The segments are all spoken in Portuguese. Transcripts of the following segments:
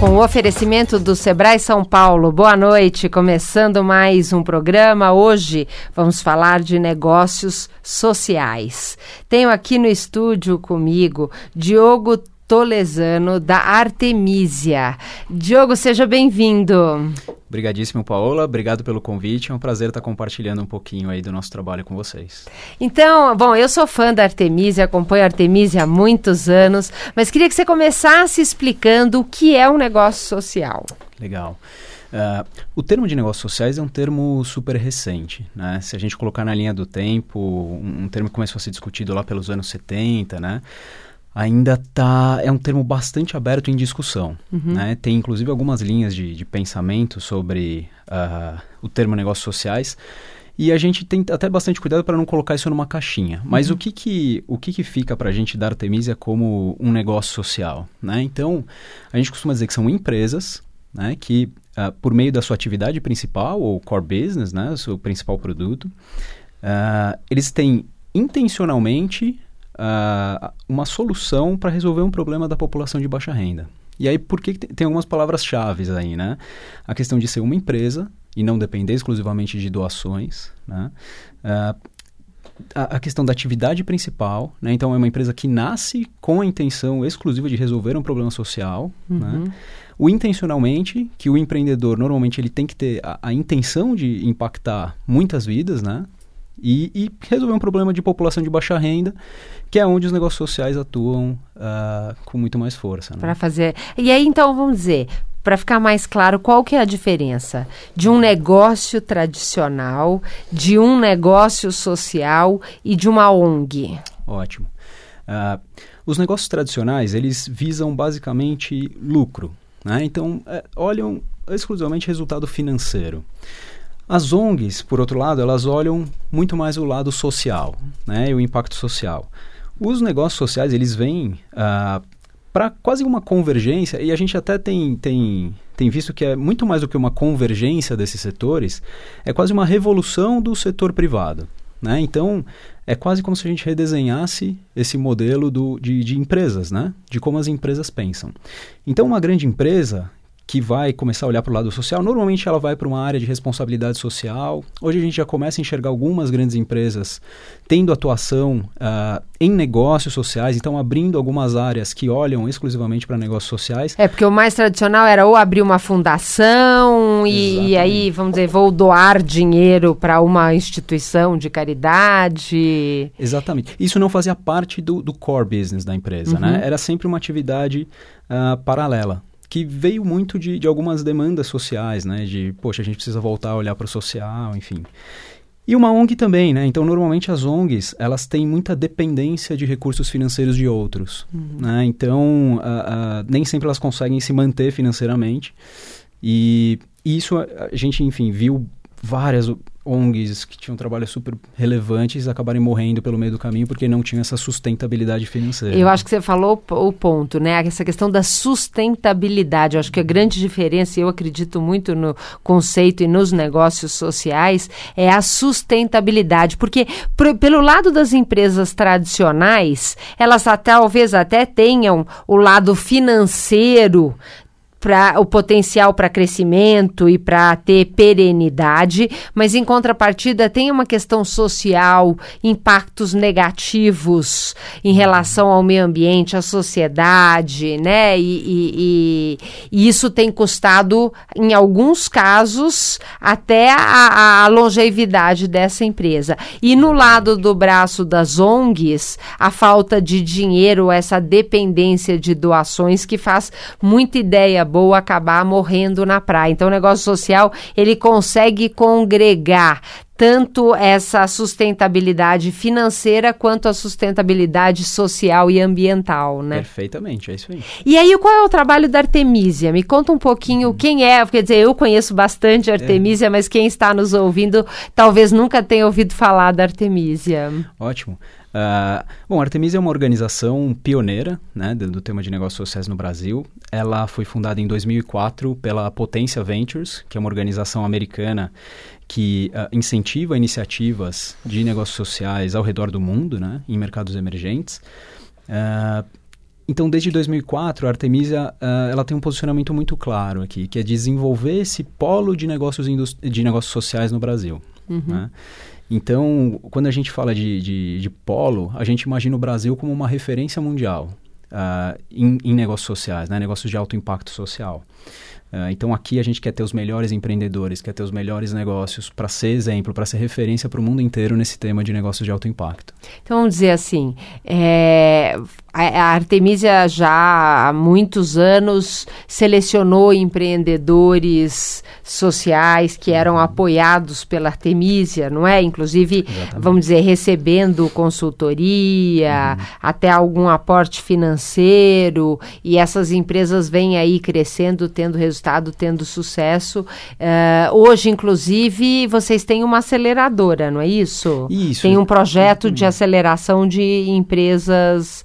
Com o oferecimento do Sebrae São Paulo. Boa noite, começando mais um programa. Hoje vamos falar de negócios sociais. Tenho aqui no estúdio comigo Diogo Tolesano, da Artemisia. Diogo, seja bem-vindo. Obrigadíssimo, Paola. Obrigado pelo convite. É um prazer estar compartilhando um pouquinho aí do nosso trabalho com vocês. Então, bom, eu sou fã da Artemisia, acompanho a Artemisia há muitos anos, mas queria que você começasse explicando o que é um negócio social. Legal. Uh, o termo de negócios sociais é um termo super recente. Né? Se a gente colocar na linha do tempo, um, um termo que começou a ser discutido lá pelos anos 70, né? Ainda tá é um termo bastante aberto em discussão uhum. né? tem inclusive algumas linhas de, de pensamento sobre uh, o termo negócios sociais e a gente tem até bastante cuidado para não colocar isso numa caixinha mas uhum. o que que o que que fica para a gente da Artemisia como um negócio social né então a gente costuma dizer que são empresas né que uh, por meio da sua atividade principal ou core business né o seu principal produto uh, eles têm intencionalmente uh, uma solução para resolver um problema da população de baixa renda. E aí, por que tem algumas palavras-chave aí, né? A questão de ser uma empresa e não depender exclusivamente de doações, né? Uh, a, a, questão da atividade principal, né? Então, é uma empresa que nasce com a intenção exclusiva de resolver um problema social, né? uhum. né? O intencionalmente, que o empreendedor, normalmente, ele tem que ter a, a intenção de impactar muitas vidas, né? E, e, resolver um problema de população de baixa renda, que é onde os negócios sociais atuam uh, com muito mais força. Né? Para fazer. E aí, então, vamos dizer, para ficar mais claro, qual que é a diferença de um negócio tradicional, de um negócio social e de uma ONG? Ótimo. Uh, os negócios tradicionais, eles visam basicamente lucro. Né? Então, é, olham exclusivamente resultado financeiro. As ONGs, por outro lado, elas olham muito mais o lado social, né, o impacto social. Os negócios sociais, eles vêm uh, ah, para quase uma convergência, e a gente até tem, tem, tem visto que é muito mais do que uma convergência desses setores, é quase uma revolução do setor privado. Né? Então, é quase como se a gente redesenhasse esse modelo do, de, de empresas, né? de como as empresas pensam. Então, uma grande empresa, que vai começar a olhar para o lado social, normalmente ela vai para uma área de responsabilidade social. Hoje a gente já começa a enxergar algumas grandes empresas tendo atuação uh, em negócios sociais, então abrindo algumas áreas que olham exclusivamente para negócios sociais. É, porque o mais tradicional era ou abrir uma fundação e, e aí, vamos dizer, vou doar dinheiro para uma instituição de caridade. Exatamente. Isso não fazia parte do, do core business da empresa, né? uhum. né? Era sempre uma atividade uh, paralela que veio muito de, de algumas demandas sociais, né? De, poxa, a gente precisa voltar a olhar para o social, enfim. E uma ONG também, né? Então, normalmente as ONGs, elas têm muita dependência de recursos financeiros de outros, uhum. né? Então, nem sempre elas conseguem se manter financeiramente. E isso a gente, enfim, viu várias ONGs que tinham trabalhos super relevantes acabarem morrendo pelo meio do caminho porque não tinham essa sustentabilidade financeira. Eu acho que você falou o ponto, né? Essa questão da sustentabilidade. Eu acho que a grande diferença, e eu acredito muito no conceito e nos negócios sociais, é a sustentabilidade. Porque pelo lado das empresas tradicionais, elas até, talvez até tenham o lado financeiro para o potencial para crescimento e para ter perenidade, mas em contrapartida tem uma questão social, impactos negativos em relação ao meio ambiente, à sociedade, né? E, e, e, isso tem custado, em alguns casos, até a, a, longevidade dessa empresa. E no lado do braço das ONGs, a falta de dinheiro, essa dependência de doações que faz muita ideia boa acabar morrendo na praia. Então, o negócio social ele consegue congregar tanto essa sustentabilidade financeira quanto a sustentabilidade social e ambiental, né? Perfeitamente, é isso aí. E aí, qual é o trabalho da Artemisia? Me conta um pouquinho uhum. quem é, quer dizer, eu conheço bastante a Artemisia, é. mas quem está nos ouvindo talvez nunca tenha ouvido falar da Artemisia. Ótimo. Uh, bom, a Artemisia é uma organização pioneira né, do, do, tema de negócios sociais no Brasil. Ela foi fundada em 2004 pela Potência Ventures, que é uma organização americana que uh, incentiva iniciativas de negócios sociais ao redor do mundo, né, em mercados emergentes. Uh, então, desde 2004, a Artemisia uh, ela tem um posicionamento muito claro aqui, que é desenvolver esse polo de negócios, de negócios sociais no Brasil. Uhum. Né? Então, quando a gente fala de, de, de, polo, a gente imagina o Brasil como uma referência mundial uh, em, em, negócios sociais, né? negócios de alto impacto social. Uh, então aqui a gente quer ter os melhores empreendedores, quer ter os melhores negócios para ser exemplo, para ser referência para o mundo inteiro nesse tema de negócios de alto impacto. Então vamos dizer assim, é, a, Artemisia já há muitos anos selecionou empreendedores sociais que eram uhum. apoiados pela Artemisia, não é? Inclusive, Exatamente. vamos dizer, recebendo consultoria, uhum. até algum aporte financeiro, e essas empresas vêm aí crescendo, tendo resultado, tendo sucesso. Uh, hoje, inclusive, vocês têm uma aceleradora, não é isso? Isso. Tem um projeto de aceleração de empresas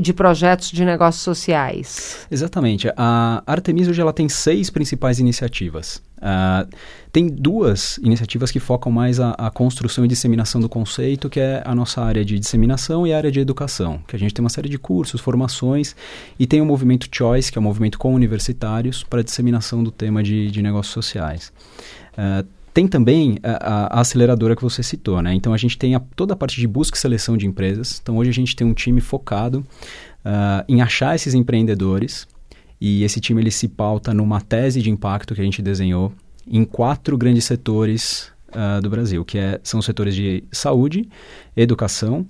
de projetos de negócios sociais. Exatamente. A Artemis hoje ela tem seis principais iniciativas. Uh, tem duas iniciativas que focam mais a, a, construção e disseminação do conceito, que é a nossa área de disseminação e a área de educação, que a gente tem uma série de cursos, formações, e tem o movimento Choice, que é um movimento com universitários para disseminação do tema de, de negócios sociais. Uh, tem também a, a, aceleradora que você citou, né? Então a gente tem a, toda a parte de busca e seleção de empresas. Então hoje a gente tem um time focado uh, em achar esses empreendedores e esse time ele se pauta numa tese de impacto que a gente desenhou em quatro grandes setores uh, do Brasil, que é, são os setores de saúde, educação,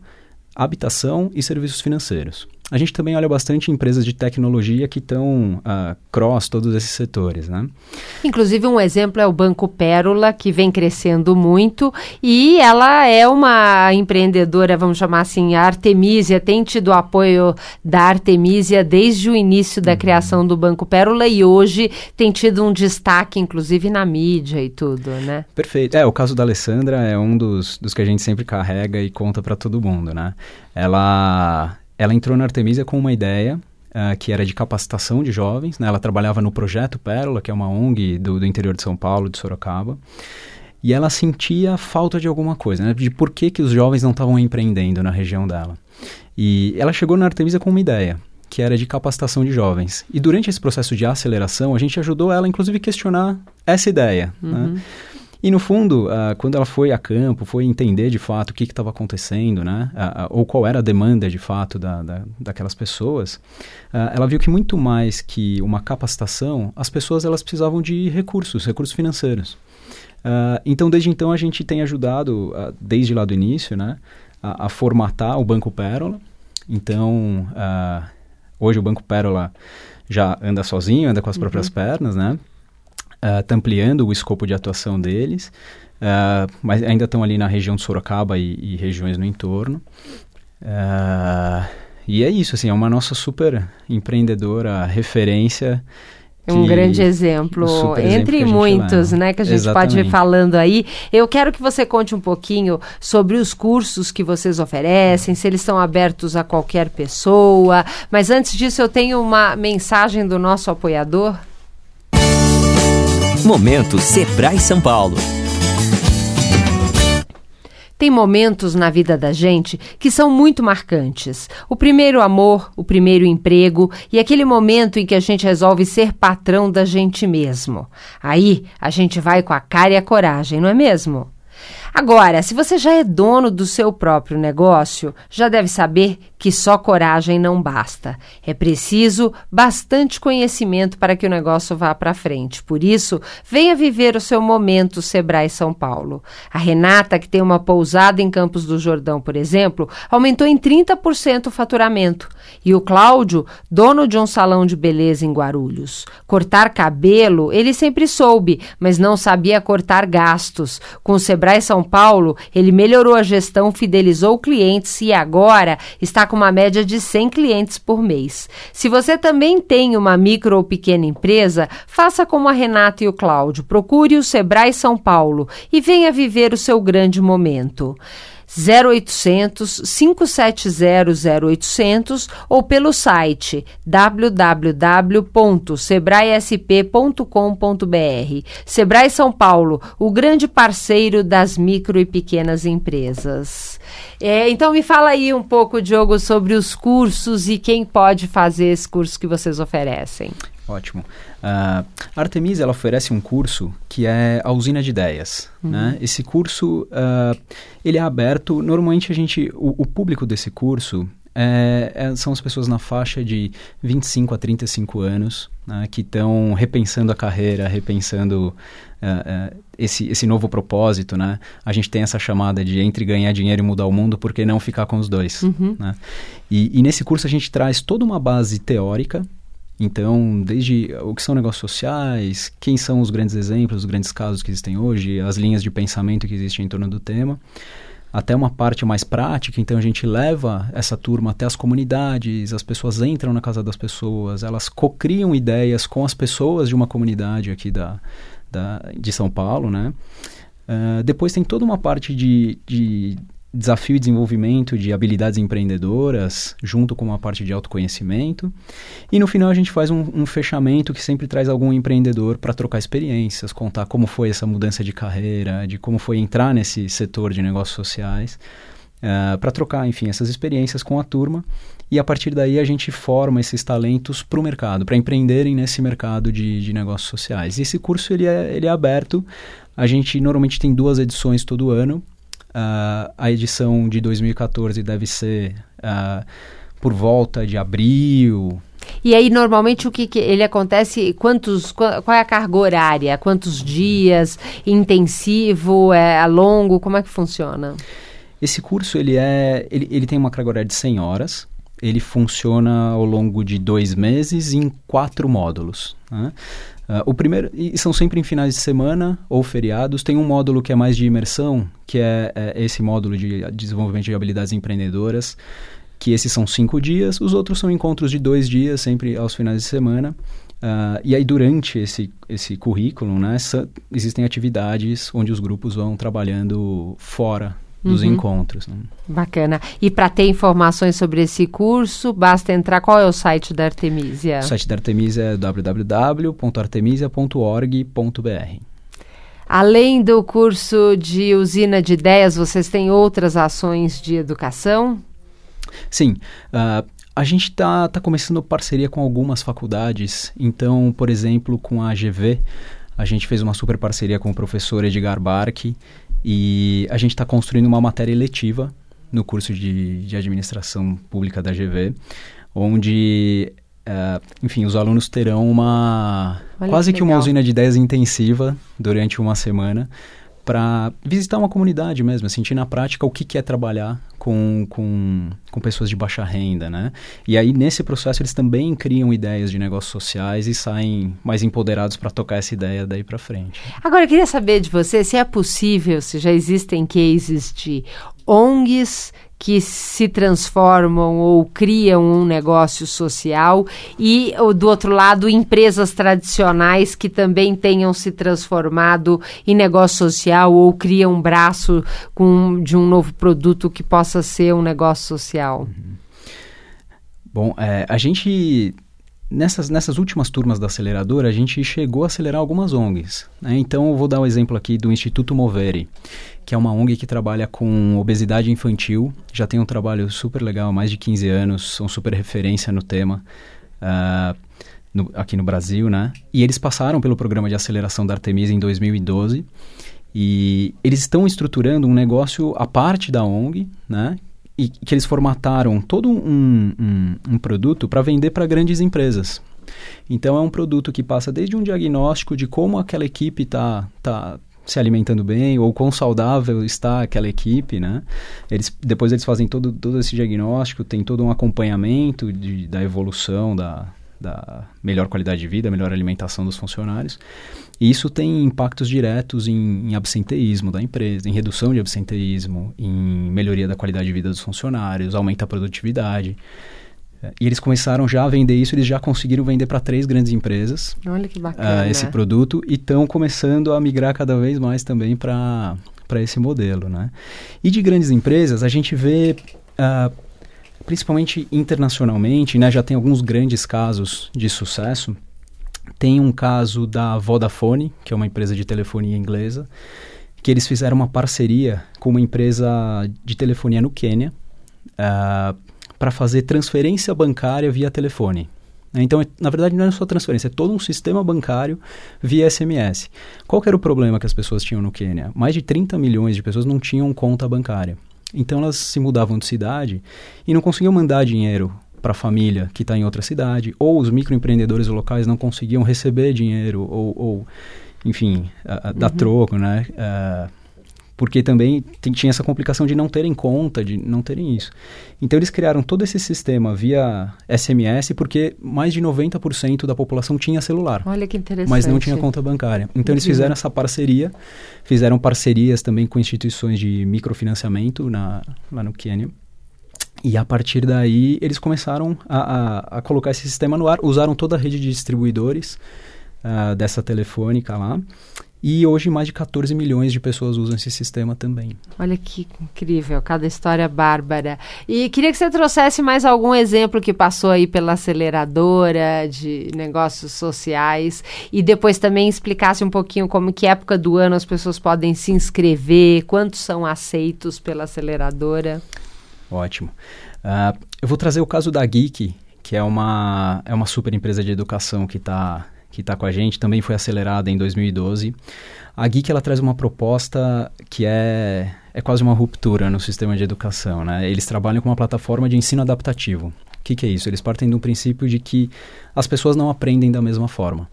habitação e serviços financeiros. A gente também olha bastante empresas de tecnologia que estão uh, cross todos esses setores, né? Inclusive um exemplo é o Banco Pérola, que vem crescendo muito e ela é uma empreendedora, vamos chamar assim, a Artemisia, tem tido apoio da Artemisia desde o início da uhum. criação do Banco Pérola e hoje tem tido um destaque, inclusive na mídia e tudo, né? Perfeito. É, o caso da Alessandra é um dos, dos que a gente sempre carrega e conta para todo mundo, né? Ela ela entrou na Artemisia com uma ideia uh, que era de capacitação de jovens. Né? Ela trabalhava no Projeto Pérola, que é uma ONG do, do interior de São Paulo, de Sorocaba. E ela sentia falta de alguma coisa, né? de por que, que os jovens não estavam empreendendo na região dela. E ela chegou na Artemisia com uma ideia, que era de capacitação de jovens. E durante esse processo de aceleração, a gente ajudou ela, inclusive, a questionar essa ideia. Né? Uhum. Né? E no fundo, uh, quando ela foi a campo, foi entender de fato o que estava acontecendo, né? Uh, uh, ou qual era a demanda de fato da, da daquelas pessoas, ela viu que muito mais que uma capacitação, as pessoas elas precisavam de recursos, recursos financeiros. então, desde então, a gente tem ajudado, desde lá do início, né? A, a, formatar o Banco Pérola. Então, hoje o Banco Pérola já anda sozinho, anda com as uhum. próprias pernas, né? Ah, ampliando o escopo de atuação deles, uh, mas ainda estão ali na região de Sorocaba e, e regiões no entorno. Uh, e é isso, assim, é uma nossa super empreendedora referência é um grande exemplo, entre exemplo muitos, né, que a gente Exatamente. pode ir falando aí. Eu quero que você conte um pouquinho sobre os cursos que vocês oferecem, se eles estão abertos a qualquer pessoa. Mas antes disso, eu tenho uma mensagem do nosso apoiador. Momento Sebrae São Paulo. Tem momentos na vida da gente que são muito marcantes. O primeiro amor, o primeiro emprego e aquele momento em que a gente resolve ser patrão da gente mesmo. Aí a gente vai com a cara e a coragem, não é mesmo? Agora, se você já é dono do seu próprio negócio, já deve saber que só coragem não basta. É preciso bastante conhecimento para que o negócio vá para frente. Por isso, venha viver o seu momento Sebrae São Paulo. A Renata, que tem uma pousada em Campos do Jordão, por exemplo, aumentou em 30% o faturamento. E o Cláudio, dono de um salão de beleza em Guarulhos. Cortar cabelo, ele sempre soube, mas não sabia cortar gastos. Com o Sebrae São Paulo, ele melhorou a gestão, fidelizou clientes e agora está com uma média de 100 clientes por mês. Se você também tem uma micro ou pequena empresa, faça como a Renata e o Cláudio. Procure o Sebrae São Paulo e venha viver o seu grande momento. 0800 570 0800 ou pelo site www.sebraesp.com.br. Sebrae São Paulo, o grande parceiro das micro e pequenas empresas. É, então me fala aí um pouco, Diogo, sobre os cursos e quem pode fazer esse curso que vocês oferecem. Ótimo. Uh, a Artemis ela oferece um curso que é a usina de ideias. Uhum. Né? Esse curso uh, ele é aberto. Normalmente a gente, o, o público desse curso é, é, são as pessoas na faixa de 25 a 35 anos né, que estão repensando a carreira, repensando uh, uh, esse, esse novo propósito. Né? A gente tem essa chamada de entre ganhar dinheiro e mudar o mundo, por que não ficar com os dois? Uhum. Né? E, e nesse curso a gente traz toda uma base teórica então, desde o que são negócios sociais, quem são os grandes exemplos, os grandes casos que existem hoje, as linhas de pensamento que existem em torno do tema, até uma parte mais prática. Então, a gente leva essa turma até as comunidades, as pessoas entram na casa das pessoas, elas cocriam ideias com as pessoas de uma comunidade aqui da, da de São Paulo, né? Uh, depois tem toda uma parte de, de desafio e desenvolvimento de habilidades empreendedoras, junto com uma parte de autoconhecimento. E no final a gente faz um, um fechamento que sempre traz algum empreendedor para trocar experiências, contar como foi essa mudança de carreira, de como foi entrar nesse setor de negócios sociais, uh, eh, para trocar, enfim, essas experiências com a turma. E a partir daí a gente forma esses talentos para o mercado, para empreenderem nesse mercado de, de negócios sociais. E esse curso ele é, ele é aberto. A gente normalmente tem duas edições todo ano Uh, a edição de 2014 deve ser uh, por volta de abril. E aí, normalmente, o que, que, ele acontece? Quantos, qual, qual, é a carga horária? Quantos dias? Intensivo? É longo? Como é que funciona? Esse curso ele é, ele, ele tem uma carga horária de 100 horas. Ele funciona ao longo de dois meses em quatro módulos. Né? Uh, o primeiro, e são sempre em finais de semana ou feriados. Tem um módulo que é mais de imersão, que é, é esse módulo de desenvolvimento de habilidades empreendedoras, que esses são cinco dias. Os outros são encontros de dois dias, sempre aos finais de semana. Uh, e aí, durante esse, esse currículo, né, existem atividades onde os grupos vão trabalhando fora dos uhum. encontros. Né? Bacana. E para ter informações sobre esse curso, basta entrar. Qual é o site da Artemisia? O site da Artemisia é www.artemisia.org.br. Além do curso de usina de ideias, vocês têm outras ações de educação? Sim. Uh, a gente está tá começando parceria com algumas faculdades. Então, por exemplo, com a AGV, a gente fez uma super parceria com o professor Edgar Barque e a gente está construindo uma matéria eletiva no curso de, de administração pública da GV, onde, uh, enfim, os alunos terão uma Olha quase que, que uma usina de ideias intensiva durante uma semana para visitar uma comunidade mesmo, sentir na prática o que, que é trabalhar com, com, com pessoas de baixa renda, né? E aí, nesse processo, eles também criam ideias de negócios sociais e saem mais empoderados para tocar essa ideia daí para frente. Agora, eu queria saber de você se é possível, se já existem cases de ONGs que se transformam ou criam um negócio social e do outro lado empresas tradicionais que também tenham se transformado em negócio social ou criam um braço com, de um novo produto que possa ser um negócio social. Uhum. Bom, é, a gente nessas, nessas últimas turmas da aceleradora, a gente chegou a acelerar algumas ONGs. Né? Então, eu vou dar um exemplo aqui do Instituto Movere, que é uma ONG que trabalha com obesidade infantil. Já tem um trabalho super legal há mais de 15 anos, são super referência no tema. Uh, no, aqui no Brasil, né? E eles passaram pelo programa de aceleração da Artemisa em 2012 E eles estão estruturando um negócio à parte da ONG, né? E que eles formataram todo um, um, um produto para vender para grandes empresas. Então é um produto que passa desde um diagnóstico de como aquela equipe está tá, se alimentando bem ou quão saudável está aquela equipe, né? Eles, depois eles fazem todo, todo esse diagnóstico, tem todo um acompanhamento de, da evolução da, da melhor qualidade de vida, melhor alimentação dos funcionários. E isso tem impactos diretos em, em, absenteísmo da empresa, em redução de absenteísmo, em melhoria da qualidade de vida dos funcionários, aumenta a produtividade. E eles começaram já a vender isso, eles já conseguiram vender para três grandes empresas. Olha que bacana. Uh, esse produto e estão começando a migrar cada vez mais também para esse modelo. Né? E de grandes empresas, a gente vê, uh, principalmente internacionalmente, né, já tem alguns grandes casos de sucesso. Tem um caso da Vodafone, que é uma empresa de telefonia inglesa, que eles fizeram uma parceria com uma empresa de telefonia no Quênia. Uh, para fazer transferência bancária via telefone. Então, na verdade, não é só transferência, é todo um sistema bancário via SMS. Qual era o problema que as pessoas tinham no Quênia? Mais de 30 milhões de pessoas não tinham conta bancária. Então, elas se mudavam de cidade e não conseguiam mandar dinheiro para a família que está em outra cidade, ou os microempreendedores locais não conseguiam receber dinheiro, ou, ou enfim, a, a, dar uhum. troco, né? Uh, porque também tinha essa complicação de não terem conta, de não terem isso. Então eles criaram todo esse sistema via SMS porque mais de 90% da população tinha celular. Olha que interessante. Mas não tinha conta bancária. Então eles fizeram essa parceria, fizeram parcerias também com instituições de microfinanciamento na, lá no Quênia. E a partir daí eles começaram a, a, a, colocar esse sistema no ar, usaram toda a rede de distribuidores uh, dessa telefônica lá e hoje mais de 14 milhões de pessoas usam esse sistema também. Olha que incrível, cada história bárbara. E queria que você trouxesse mais algum exemplo que passou aí pela aceleradora de negócios sociais e depois também explicasse um pouquinho como que época do ano as pessoas podem se inscrever, quantos são aceitos pela aceleradora. Ótimo. Uh, eu vou trazer o caso da Geek, que é uma, é uma super empresa de educação que está que está com a gente, também foi acelerada em 2012. A Geek ela traz uma proposta que é, é quase uma ruptura no sistema de educação. Né? Eles trabalham com uma plataforma de ensino adaptativo. O que, que é isso? Eles partem do princípio de que as pessoas não aprendem da mesma forma.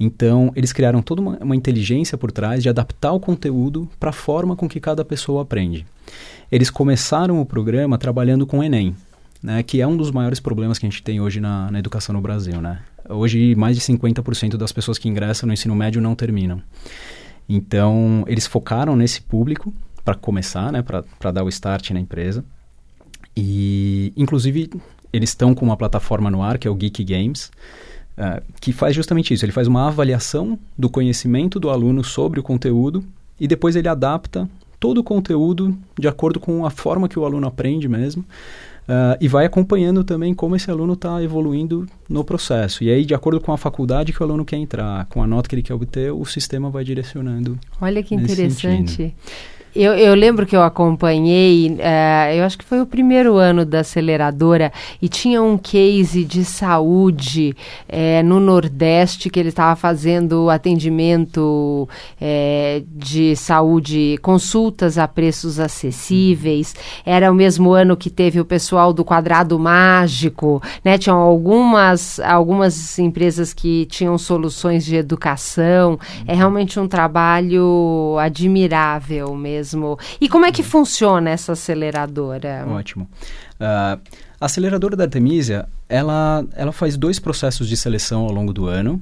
Então, eles criaram toda uma, uma inteligência por trás de adaptar o conteúdo para a forma com que cada pessoa aprende. Eles começaram o programa trabalhando com o Enem, né, que é um dos maiores problemas que a gente tem hoje na, na educação no Brasil. Né? Hoje, mais de 50% das pessoas que ingressam no ensino médio não terminam. Então, eles focaram nesse público para começar, né, para dar o start na empresa. E, inclusive, eles estão com uma plataforma no ar, que é o Geek Games, uh, que faz justamente isso. Ele faz uma avaliação do conhecimento do aluno sobre o conteúdo e depois ele adapta todo o conteúdo de acordo com a forma que o aluno aprende mesmo. Uh, e vai acompanhando também como esse aluno está evoluindo no processo. E aí, de acordo com a faculdade que o aluno quer entrar, com a nota que ele quer obter, o sistema vai direcionando. Olha que interessante. Sentido. Eu, eu lembro que eu acompanhei, uh, eu acho que foi o primeiro ano da aceleradora, e tinha um case de saúde uh, no Nordeste que ele estava fazendo atendimento uh, de saúde, consultas a preços acessíveis. Era o mesmo ano que teve o pessoal do Quadrado Mágico, né? Tinham algumas, algumas empresas que tinham soluções de educação. É realmente um trabalho admirável mesmo. E como é que funciona essa aceleradora? Ótimo. Uh, a aceleradora da Artemisia, ela, ela faz dois processos de seleção ao longo do ano.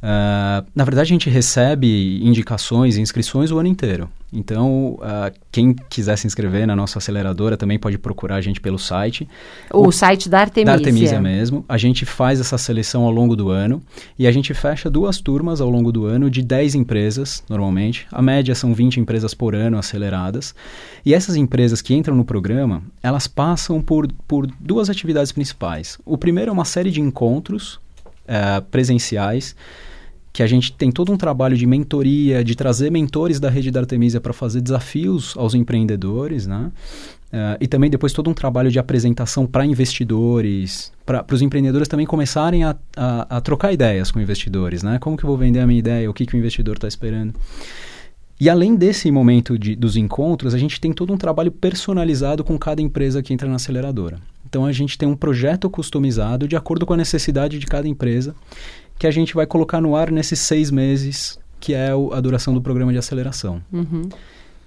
Uh, na verdade, a gente recebe indicações e inscrições o ano inteiro. Então, uh, quem quiser se inscrever na nossa aceleradora também pode procurar a gente pelo site. O, o site da Artemisia. Da Artemisia mesmo. A gente faz essa seleção ao longo do ano e a gente fecha duas turmas ao longo do ano de 10 empresas, normalmente. A média são 20 empresas por ano aceleradas. E essas empresas que entram no programa, elas passam por, por duas atividades principais. O primeiro é uma série de encontros uh, presenciais que a gente tem todo um trabalho de mentoria, de trazer mentores da rede da Artemisia para fazer desafios aos empreendedores, né? Uh, e também depois todo um trabalho de apresentação para investidores, para os empreendedores também começarem a, a, a, trocar ideias com investidores, né? Como que eu vou vender a minha ideia, o que, que o investidor está esperando. E além desse momento de, dos encontros, a gente tem todo um trabalho personalizado com cada empresa que entra na aceleradora. Então a gente tem um projeto customizado de acordo com a necessidade de cada empresa, que a gente vai colocar no ar nesses seis meses, que é o, a duração do programa de aceleração. Uhum.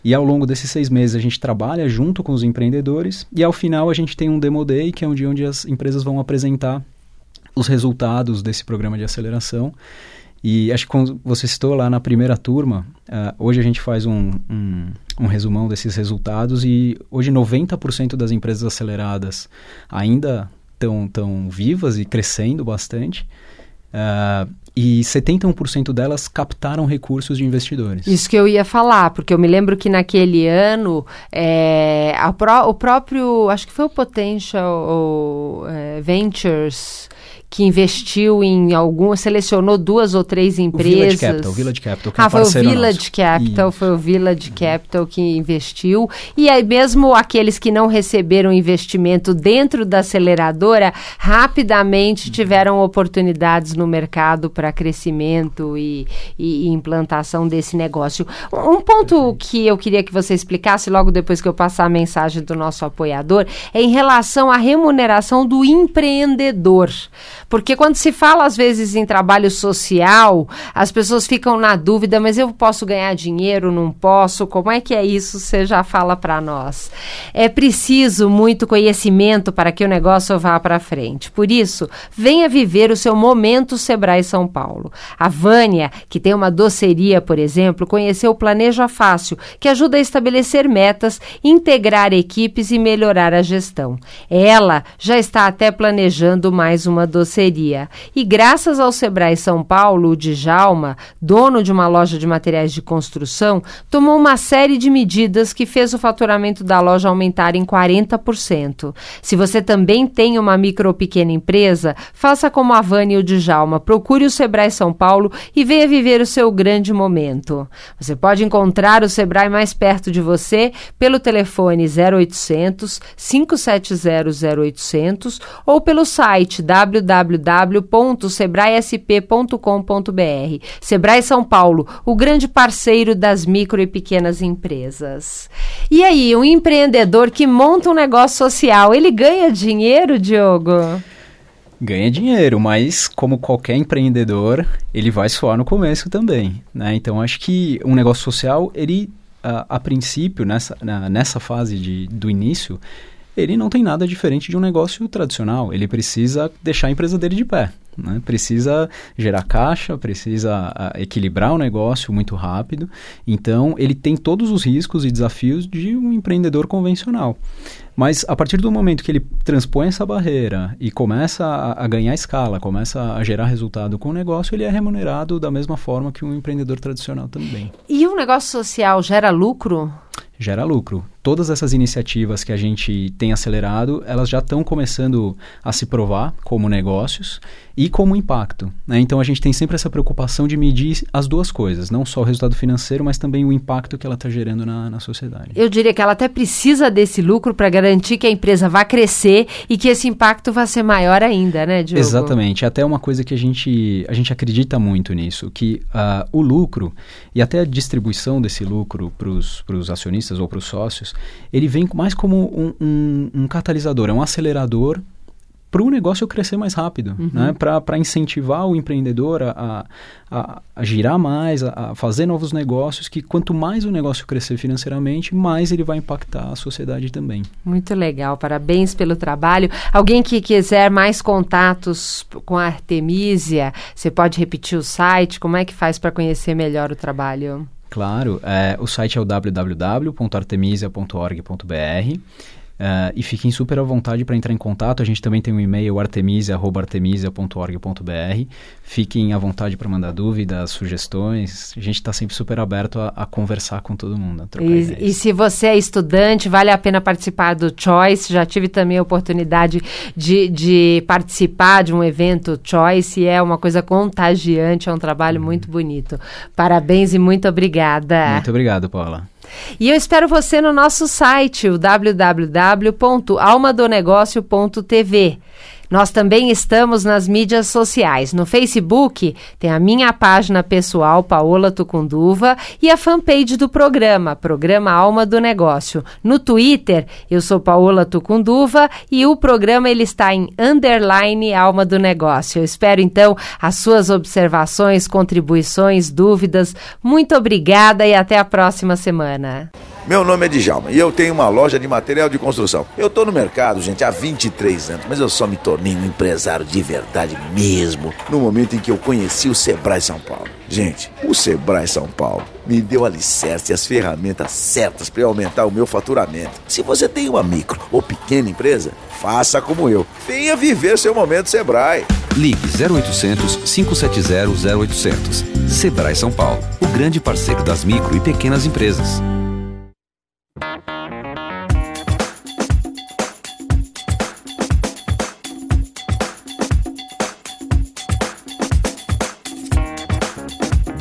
E ao longo desses seis meses a gente trabalha junto com os empreendedores e ao final a gente tem um Demo Day, que é um dia onde as empresas vão apresentar os resultados desse programa de aceleração. E acho que como você citou lá na primeira turma, uh, hoje a gente faz um, um, um, resumão desses resultados e hoje 90% das empresas aceleradas ainda estão tão vivas e crescendo bastante. Uh, e 71% delas captaram recursos de investidores. Isso que eu ia falar, porque eu me lembro que naquele ano é, pró o próprio, acho que foi o Potential é, Ventures que investiu em algumas, selecionou duas ou três empresas. O Village Capital, Village Capital, que é ah, é foi o Village nosso. Capital, Isso. foi o Village. Capital que investiu. E aí mesmo aqueles que não receberam investimento dentro da aceleradora, rapidamente uhum. tiveram oportunidades no mercado para crescimento e, e, e, implantação desse negócio. Um ponto Perfeito. que eu queria que você explicasse logo depois que eu passar a mensagem do nosso apoiador é em relação à remuneração do empreendedor. Porque quando se fala, às vezes, em trabalho social, as pessoas ficam na dúvida, mas eu posso ganhar dinheiro, não posso? Como é que é isso? Você já fala para nós. É preciso muito conhecimento para que o negócio vá para frente. Por isso, venha viver o seu momento Sebrae São Paulo. A Vânia, que tem uma doceria, por exemplo, conheceu o Planeja Fácil, que ajuda a estabelecer metas, integrar equipes e melhorar a gestão. Ela já está até planejando mais uma doceria seria. E graças ao Sebrae São Paulo, o Djalma, dono de uma loja de materiais de construção, tomou uma série de medidas que fez o faturamento da loja aumentar em 40%. Se você também tem uma micro ou pequena empresa, faça como a Vânia e o Djalma, procure o Sebrae São Paulo e venha viver o seu grande momento. Você pode encontrar o Sebrae mais perto de você pelo telefone 0800 570 0800 ou pelo site www www.sebraesp.com.br. Sebrae São Paulo, o grande parceiro das micro e pequenas empresas. E aí, um empreendedor que monta um negócio social, ele ganha dinheiro, Diogo? ganha dinheiro, mas como qualquer empreendedor, ele vai suar no começo também, né? Então acho que um negócio social, ele a, a princípio nessa, na, nessa fase de, do início, ele não tem nada diferente de um negócio tradicional. Ele precisa deixar a empresa dele de pé. Né? Precisa gerar caixa, precisa uh, equilibrar o negócio muito rápido. Então, ele tem todos os riscos e desafios de um empreendedor convencional. Mas a partir do momento que ele transpõe essa barreira e começa a, a, ganhar escala, começa a gerar resultado com o negócio, ele é remunerado da mesma forma que um empreendedor tradicional também. E um negócio social gera lucro? Gera lucro. Todas essas iniciativas que a gente tem acelerado, elas já estão começando a se provar como negócios e como impacto. Né? Então a gente tem sempre essa preocupação de medir as duas coisas, não só o resultado financeiro, mas também o impacto que ela está gerando na, na sociedade. Eu diria que ela até precisa desse lucro para garantir que a empresa vá crescer e que esse impacto vá ser maior ainda, né, Diogo? Exatamente. Até uma coisa que a gente, a gente acredita muito nisso, que uh, o lucro e até a distribuição desse lucro para os acionistas ou para os sócios ele vem mais como um, um, um catalisador, é um acelerador para o negócio crescer mais rápido, uhum. né? para incentivar o empreendedor a, a, a girar mais, a, a, fazer novos negócios, que quanto mais o negócio crescer financeiramente, mais ele vai impactar a sociedade também. Muito legal, parabéns pelo trabalho. Alguém que quiser mais contatos com a Artemisia, você pode repetir o site, como é que faz para conhecer melhor o trabalho? Claro, é, o site é o www.artemisia.org.br. Uh, e fiquem super à vontade para entrar em contato. A gente também tem um e-mail artemisia.artemisia.org.br. Fiquem à vontade para mandar dúvidas, sugestões. A gente está sempre super aberto a, a, conversar com todo mundo. E, e, se você é estudante, vale a pena participar do Choice. Já tive também a oportunidade de, de participar de um evento Choice. E é uma coisa contagiante, é um trabalho uhum. muito bonito. Parabéns e muito obrigada. Muito obrigado, Paula. E eu espero você no nosso site, o www.almadonegócio.tv. Nós também estamos nas mídias sociais. No Facebook tem a minha página pessoal, Paola Tucunduva, e a fanpage do programa, Programa Alma do Negócio. No Twitter, eu sou Paola Tucunduva e o programa ele está em underline Alma do Negócio. Eu espero então as suas observações, contribuições, dúvidas. Muito obrigada e até a próxima semana. Meu nome é Djalma e eu tenho uma loja de material de construção. Eu tô no mercado, gente, há 23 anos, mas eu só me tornei um empresário de verdade mesmo no momento em que eu conheci o Sebrae São Paulo. Gente, o Sebrae São Paulo me deu alicerce e as ferramentas certas para aumentar o meu faturamento. Se você tem uma micro ou pequena empresa, faça como eu. Venha viver seu momento Sebrae. Ligue 0800 570 0800. Sebrae São Paulo, o grande parceiro das micro e pequenas empresas.